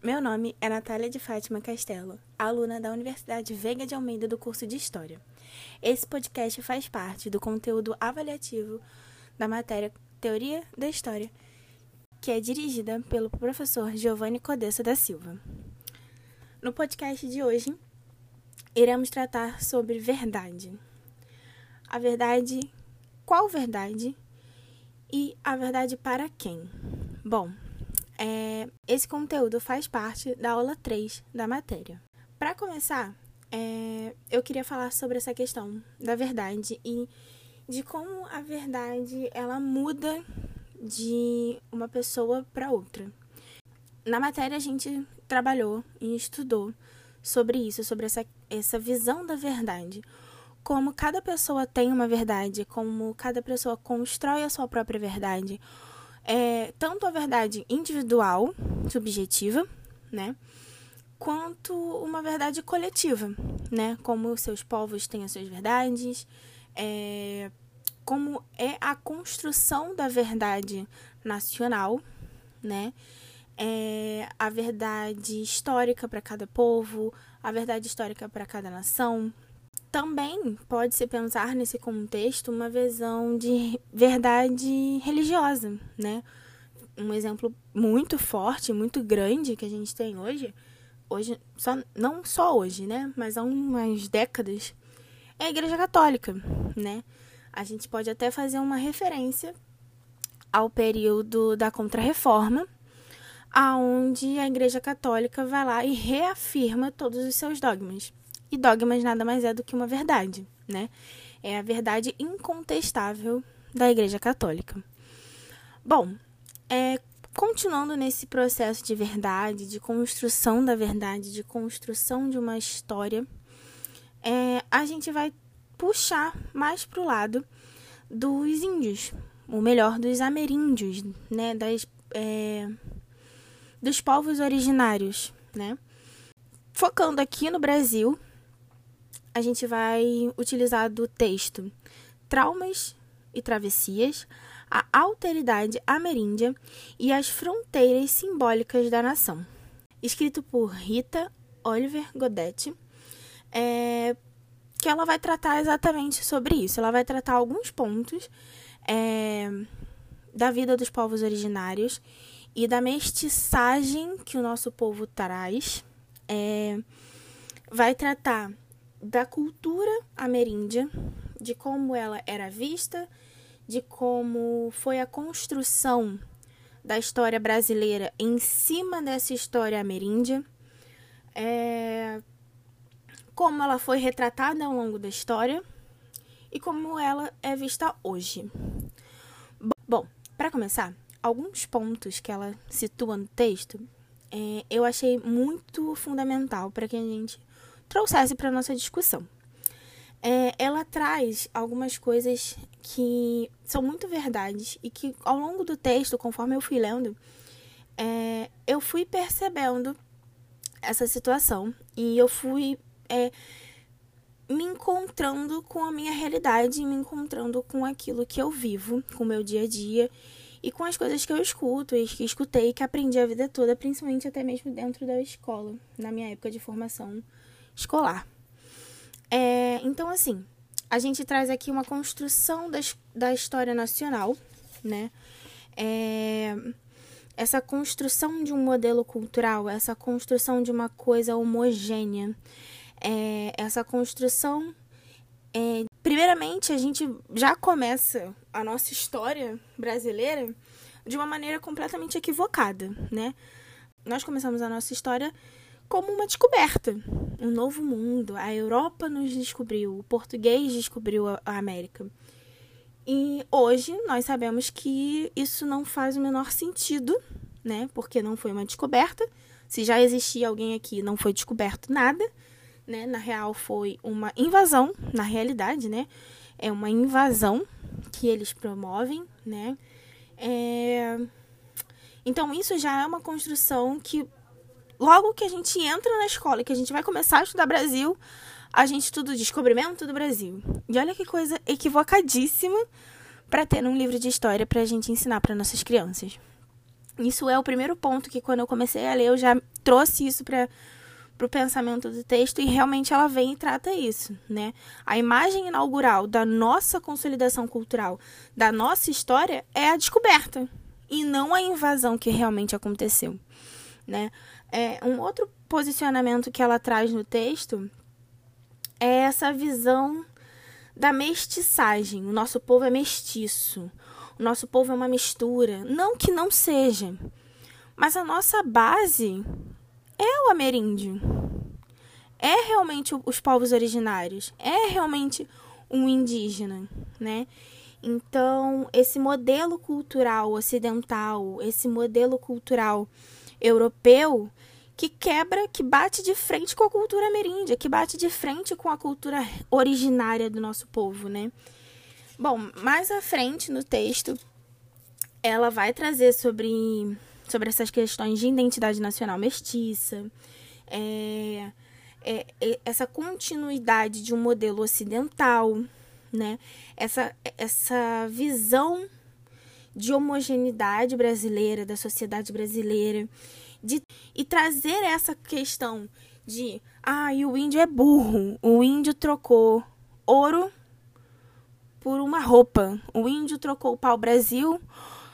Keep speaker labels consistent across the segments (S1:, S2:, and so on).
S1: Meu nome é Natália de Fátima Castelo, aluna da Universidade Veiga de Almeida do curso de História. Esse podcast faz parte do conteúdo avaliativo da matéria Teoria da História, que é dirigida pelo professor Giovanni Codessa da Silva. No podcast de hoje, iremos tratar sobre verdade. A verdade, qual verdade e a verdade para quem? Bom, é, esse conteúdo faz parte da aula 3 da matéria. Para começar, é, eu queria falar sobre essa questão da verdade e de como a verdade ela muda de uma pessoa para outra. Na matéria a gente trabalhou e estudou sobre isso, sobre essa, essa visão da verdade. Como cada pessoa tem uma verdade, como cada pessoa constrói a sua própria verdade, é, tanto a verdade individual, subjetiva, né? Quanto uma verdade coletiva, né? Como seus povos têm as suas verdades, é, como é a construção da verdade nacional, né? É, a verdade histórica para cada povo, a verdade histórica para cada nação, também pode-se pensar nesse contexto uma visão de verdade religiosa, né? Um exemplo muito forte, muito grande que a gente tem hoje, hoje só, não só hoje, né? Mas há umas décadas, é a Igreja Católica, né? A gente pode até fazer uma referência ao período da Contra-Reforma, aonde a Igreja Católica vai lá e reafirma todos os seus dogmas. E dogmas nada mais é do que uma verdade, né? É a verdade incontestável da Igreja Católica. Bom, é, continuando nesse processo de verdade, de construção da verdade, de construção de uma história, é, a gente vai puxar mais para o lado dos índios, ou melhor, dos ameríndios, né? Das, é, dos povos originários, né? Focando aqui no Brasil, a gente vai utilizar do texto Traumas e Travessias, a Alteridade Ameríndia e as Fronteiras Simbólicas da Nação. Escrito por Rita Oliver Godetti, é, que ela vai tratar exatamente sobre isso. Ela vai tratar alguns pontos é, da vida dos povos originários e da mestiçagem que o nosso povo traz. É, vai tratar da cultura ameríndia, de como ela era vista, de como foi a construção da história brasileira em cima dessa história ameríndia, é, como ela foi retratada ao longo da história e como ela é vista hoje. Bom, para começar, alguns pontos que ela situa no texto é, eu achei muito fundamental para que a gente trouxesse para nossa discussão. É, ela traz algumas coisas que são muito verdades e que ao longo do texto, conforme eu fui lendo, é, eu fui percebendo essa situação e eu fui é, me encontrando com a minha realidade, me encontrando com aquilo que eu vivo, com o meu dia a dia e com as coisas que eu escuto e que escutei, que aprendi a vida toda, principalmente até mesmo dentro da escola, na minha época de formação escolar. É, então, assim, a gente traz aqui uma construção da, da história nacional, né? É, essa construção de um modelo cultural, essa construção de uma coisa homogênea, é, essa construção. É, primeiramente, a gente já começa a nossa história brasileira de uma maneira completamente equivocada, né? Nós começamos a nossa história como uma descoberta, um novo mundo. A Europa nos descobriu, o português descobriu a América. E hoje nós sabemos que isso não faz o menor sentido, né? Porque não foi uma descoberta. Se já existia alguém aqui, não foi descoberto nada, né? Na real foi uma invasão, na realidade, né? É uma invasão que eles promovem, né? É... Então isso já é uma construção que logo que a gente entra na escola, que a gente vai começar a estudar Brasil, a gente estuda o descobrimento do Brasil. E olha que coisa equivocadíssima para ter um livro de história para a gente ensinar para nossas crianças. Isso é o primeiro ponto que quando eu comecei a ler eu já trouxe isso para o pensamento do texto e realmente ela vem e trata isso, né? A imagem inaugural da nossa consolidação cultural, da nossa história é a descoberta e não a invasão que realmente aconteceu, né? É, um outro posicionamento que ela traz no texto é essa visão da mestiçagem. O nosso povo é mestiço. O nosso povo é uma mistura. Não que não seja, mas a nossa base é o ameríndio. É realmente os povos originários. É realmente um indígena, né? Então, esse modelo cultural ocidental, esse modelo cultural europeu, que quebra, que bate de frente com a cultura ameríndia, que bate de frente com a cultura originária do nosso povo, né? Bom, mais à frente no texto, ela vai trazer sobre, sobre essas questões de identidade nacional mestiça, é, é, é, essa continuidade de um modelo ocidental, né? Essa, essa visão de homogeneidade brasileira, da sociedade brasileira, de, e trazer essa questão de ah, e o índio é burro, o índio trocou ouro por uma roupa, o índio trocou o pau-brasil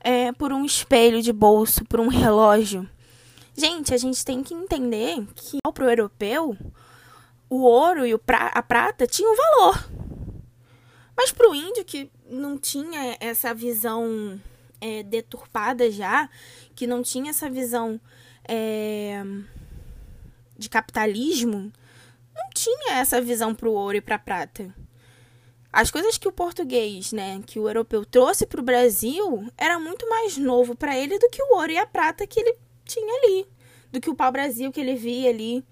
S1: é, por um espelho de bolso, por um relógio. Gente, a gente tem que entender que para o europeu o ouro e pra a prata tinham valor. Mas para o índio que não tinha essa visão é, deturpada já, que não tinha essa visão é, de capitalismo, não tinha essa visão para o ouro e para a prata. As coisas que o português, né, que o europeu trouxe para o Brasil, era muito mais novo para ele do que o ouro e a prata que ele tinha ali, do que o pau-brasil que ele via ali.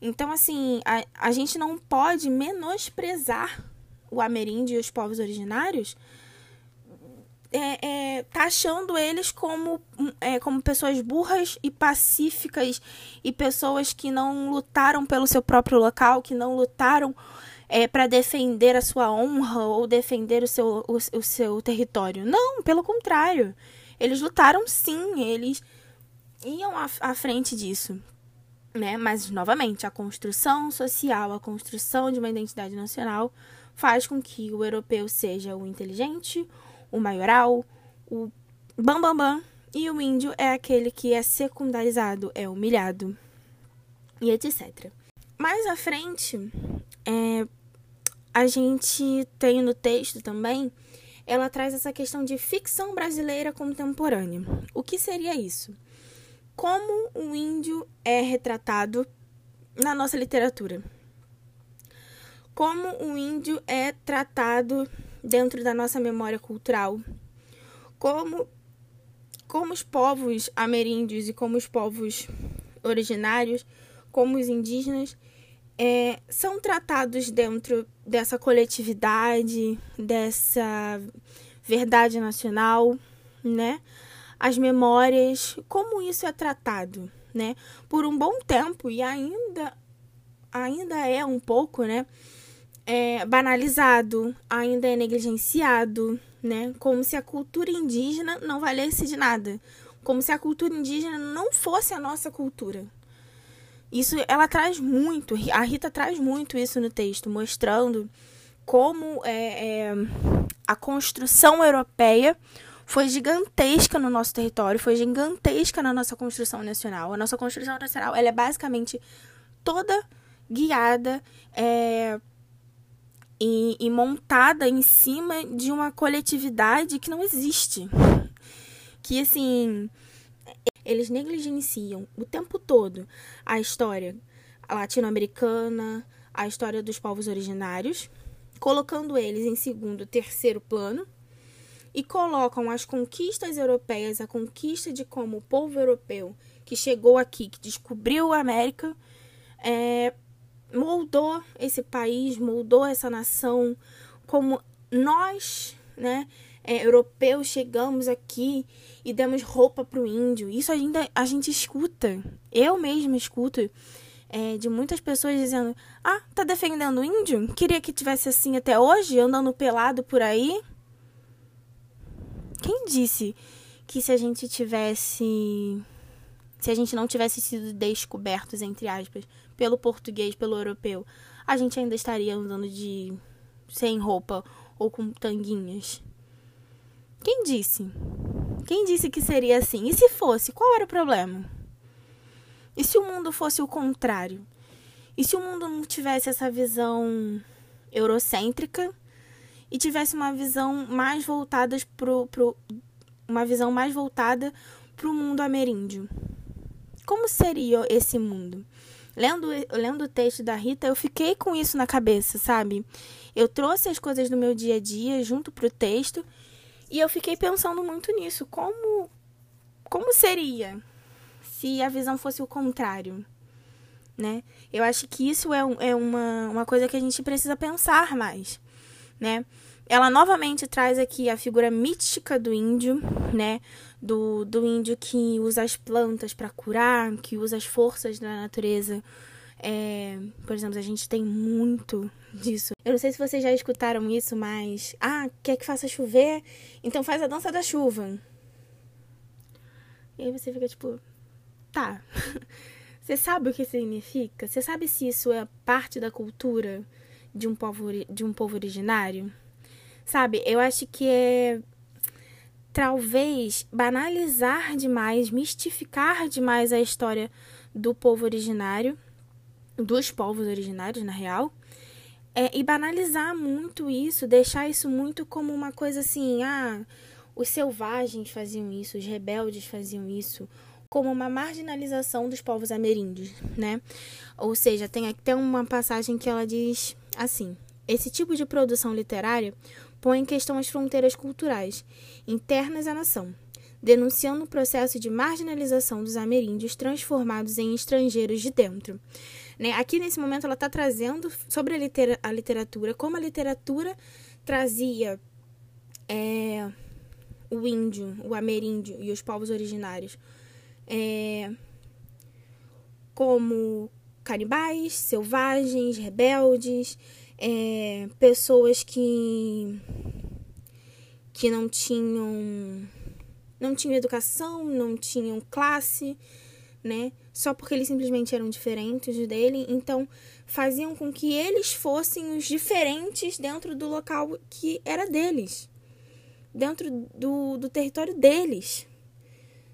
S1: Então, assim, a, a gente não pode menosprezar o ameríndio e os povos originários é, é, taxando eles como, é, como pessoas burras e pacíficas e pessoas que não lutaram pelo seu próprio local, que não lutaram é, para defender a sua honra ou defender o seu, o, o seu território. Não, pelo contrário. Eles lutaram sim, eles iam à, à frente disso. Né? Mas, novamente, a construção social, a construção de uma identidade nacional faz com que o europeu seja o inteligente, o maioral, o bambambam, bam, bam, e o índio é aquele que é secundarizado, é humilhado e etc. Mais à frente, é, a gente tem no texto também, ela traz essa questão de ficção brasileira contemporânea. O que seria isso? Como o índio é retratado na nossa literatura? Como o índio é tratado dentro da nossa memória cultural. Como, como os povos ameríndios e como os povos originários, como os indígenas, é, são tratados dentro dessa coletividade, dessa verdade nacional, né? As memórias, como isso é tratado, né? Por um bom tempo e ainda ainda é um pouco, né? É banalizado, ainda é negligenciado, né? Como se a cultura indígena não valesse de nada, como se a cultura indígena não fosse a nossa cultura. Isso ela traz muito, a Rita traz muito isso no texto, mostrando como é, é, a construção europeia foi gigantesca no nosso território, foi gigantesca na nossa construção nacional. A nossa construção nacional ela é basicamente toda guiada é, e, e montada em cima de uma coletividade que não existe. Que, assim, eles negligenciam o tempo todo a história latino-americana, a história dos povos originários, colocando eles em segundo, terceiro plano, e colocam as conquistas europeias, a conquista de como o povo europeu que chegou aqui, que descobriu a América, é, moldou esse país, moldou essa nação, como nós, né, é, europeus, chegamos aqui e demos roupa para o índio. Isso ainda a gente escuta. Eu mesma escuto é, de muitas pessoas dizendo: Ah, tá defendendo o índio? Queria que tivesse assim até hoje, andando pelado por aí. Quem disse que se a gente tivesse. Se a gente não tivesse sido descobertos, entre aspas, pelo português, pelo europeu, a gente ainda estaria andando de. sem roupa ou com tanguinhas? Quem disse? Quem disse que seria assim? E se fosse, qual era o problema? E se o mundo fosse o contrário? E se o mundo não tivesse essa visão eurocêntrica e tivesse uma visão mais voltada pro, pro uma visão mais voltada para o mundo ameríndio. Como seria esse mundo? Lendo, lendo o texto da Rita, eu fiquei com isso na cabeça, sabe? Eu trouxe as coisas do meu dia a dia junto pro texto e eu fiquei pensando muito nisso. Como, como seria se a visão fosse o contrário? Né? Eu acho que isso é, é uma, uma coisa que a gente precisa pensar mais, né? Ela novamente traz aqui a figura mística do índio, né? Do, do índio que usa as plantas para curar, que usa as forças da natureza. É, por exemplo, a gente tem muito disso. Eu não sei se vocês já escutaram isso, mas. Ah, quer que faça chover? Então faz a dança da chuva. E aí você fica tipo. Tá. Você sabe o que significa? Você sabe se isso é parte da cultura de um povo, de um povo originário? Sabe, eu acho que é talvez banalizar demais, mistificar demais a história do povo originário, dos povos originários, na real, é, e banalizar muito isso, deixar isso muito como uma coisa assim, ah, os selvagens faziam isso, os rebeldes faziam isso, como uma marginalização dos povos ameríndios, né? Ou seja, tem até uma passagem que ela diz assim: esse tipo de produção literária põe em questão as fronteiras culturais internas à nação, denunciando o processo de marginalização dos ameríndios transformados em estrangeiros de dentro. Né? Aqui, nesse momento, ela está trazendo sobre a, litera a, literatura, como a literatura trazia é, o índio, o ameríndio e os povos originários é, como canibais, selvagens, rebeldes, é, pessoas que que não tinham não tinham educação, não tinham classe, né? Só porque eles simplesmente eram diferentes dele, então faziam com que eles fossem os diferentes dentro do local que era deles, dentro do, do território deles,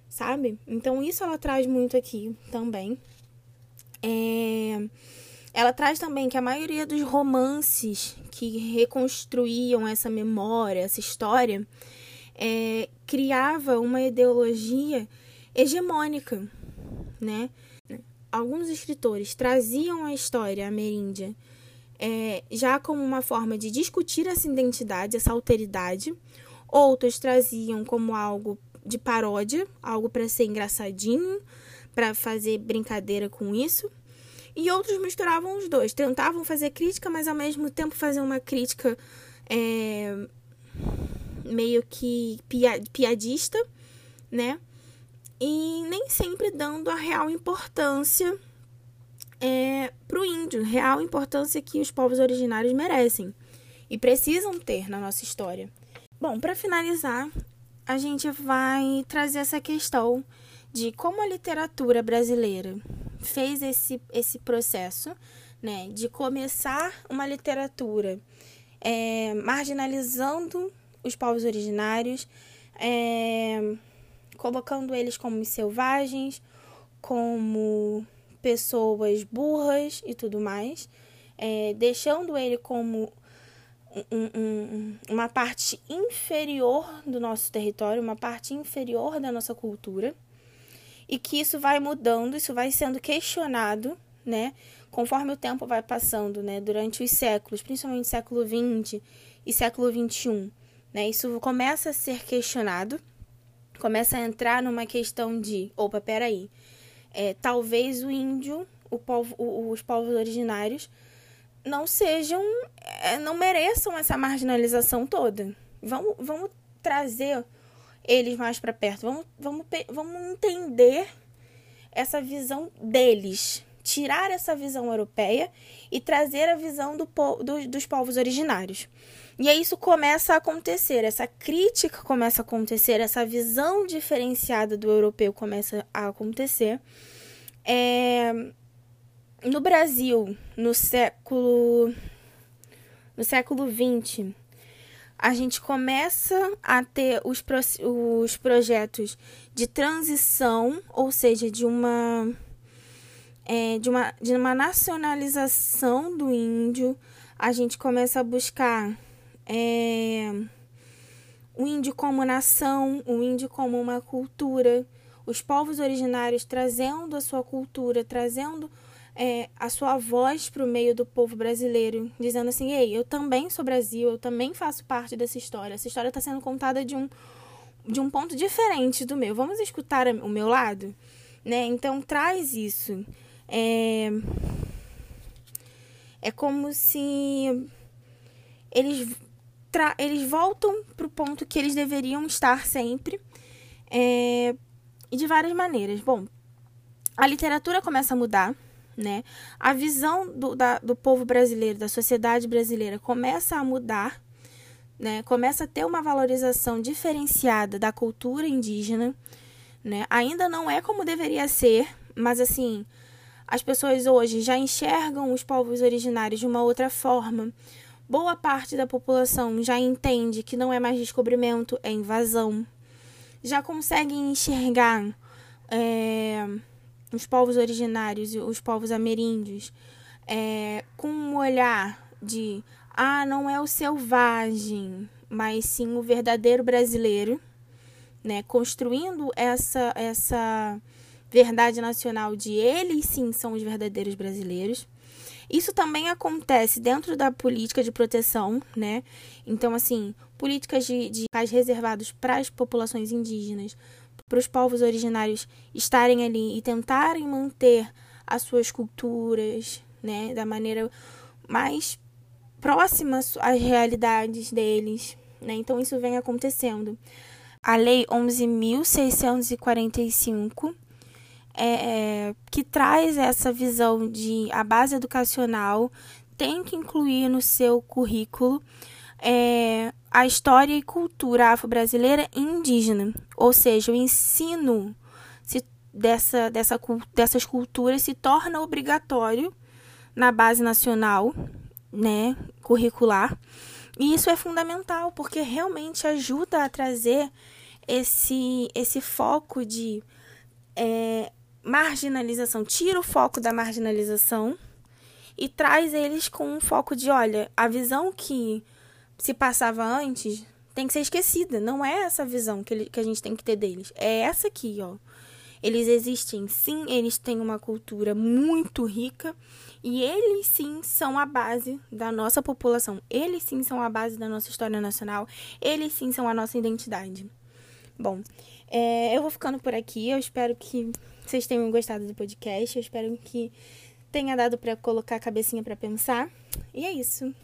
S1: sabe? Então isso ela traz muito aqui também. É ela traz também que a maioria dos romances que reconstruíam essa memória, essa história, é, criava uma ideologia hegemônica, né? Alguns escritores traziam a história ameríndia é, já como uma forma de discutir essa identidade, essa alteridade. Outros traziam como algo de paródia, algo para ser engraçadinho, para fazer brincadeira com isso. E outros misturavam os dois, tentavam fazer crítica, mas ao mesmo tempo fazer uma crítica é, meio que piadista, né? E nem sempre dando a real importância é, para o índio, real importância que os povos originários merecem e precisam ter na nossa história. Bom, para finalizar, a gente vai trazer essa questão de como a literatura brasileira fez esse, esse processo né, de começar uma literatura é, marginalizando os povos originários, é, colocando eles como selvagens, como pessoas burras e tudo mais, é, deixando ele como um, um, uma parte inferior do nosso território, uma parte inferior da nossa cultura e que isso vai mudando, isso vai sendo questionado, né? Conforme o tempo vai passando, né? Durante os séculos, principalmente século XX e século XXI, né? Isso começa a ser questionado, começa a entrar numa questão de, opa, peraí, é, talvez o índio, o povo, o, os povos originários não sejam, é, não mereçam essa marginalização toda. Vamos, vamos trazer eles mais para perto. Vamos, vamos, vamos entender essa visão deles. Tirar essa visão europeia e trazer a visão do, do, dos povos originários. E aí isso começa a acontecer, essa crítica começa a acontecer, essa visão diferenciada do europeu começa a acontecer. É, no Brasil, no século no século XX, a gente começa a ter os, pro, os projetos de transição, ou seja, de uma, é, de, uma, de uma nacionalização do índio. A gente começa a buscar é, o índio como nação, o índio como uma cultura, os povos originários trazendo a sua cultura, trazendo é, a sua voz para o meio do povo brasileiro, dizendo assim: ei, eu também sou Brasil, eu também faço parte dessa história. Essa história está sendo contada de um, de um ponto diferente do meu. Vamos escutar o meu lado? Né? Então, traz isso. É, é como se eles, tra... eles voltam para o ponto que eles deveriam estar sempre. É, e de várias maneiras. Bom, a literatura começa a mudar né? A visão do, da, do povo brasileiro, da sociedade brasileira, começa a mudar, né? Começa a ter uma valorização diferenciada da cultura indígena, né? Ainda não é como deveria ser, mas assim, as pessoas hoje já enxergam os povos originários de uma outra forma. Boa parte da população já entende que não é mais descobrimento, é invasão. Já conseguem enxergar é, os povos originários os povos ameríndios é, com um olhar de ah, não é o selvagem, mas sim o verdadeiro brasileiro, né? Construindo essa essa verdade nacional de eles sim são os verdadeiros brasileiros. Isso também acontece dentro da política de proteção, né? Então, assim, políticas de, de reservados para as populações indígenas, para os povos originários estarem ali e tentarem manter as suas culturas, né, da maneira mais próxima às realidades deles, né? Então isso vem acontecendo. A Lei 11.645 é, é, que traz essa visão de a base educacional tem que incluir no seu currículo é, a história e cultura afro-brasileira e indígena, ou seja, o ensino dessa, dessa, dessas culturas se torna obrigatório na base nacional, né, curricular. E isso é fundamental porque realmente ajuda a trazer esse, esse foco de é, marginalização, tira o foco da marginalização e traz eles com um foco de, olha, a visão que se passava antes tem que ser esquecida. Não é essa visão que, ele, que a gente tem que ter deles. É essa aqui, ó. Eles existem sim, eles têm uma cultura muito rica e eles sim são a base da nossa população. Eles sim são a base da nossa história nacional. Eles sim são a nossa identidade. Bom, é, eu vou ficando por aqui. Eu espero que vocês tenham gostado do podcast. Eu espero que tenha dado para colocar a cabecinha para pensar. E é isso.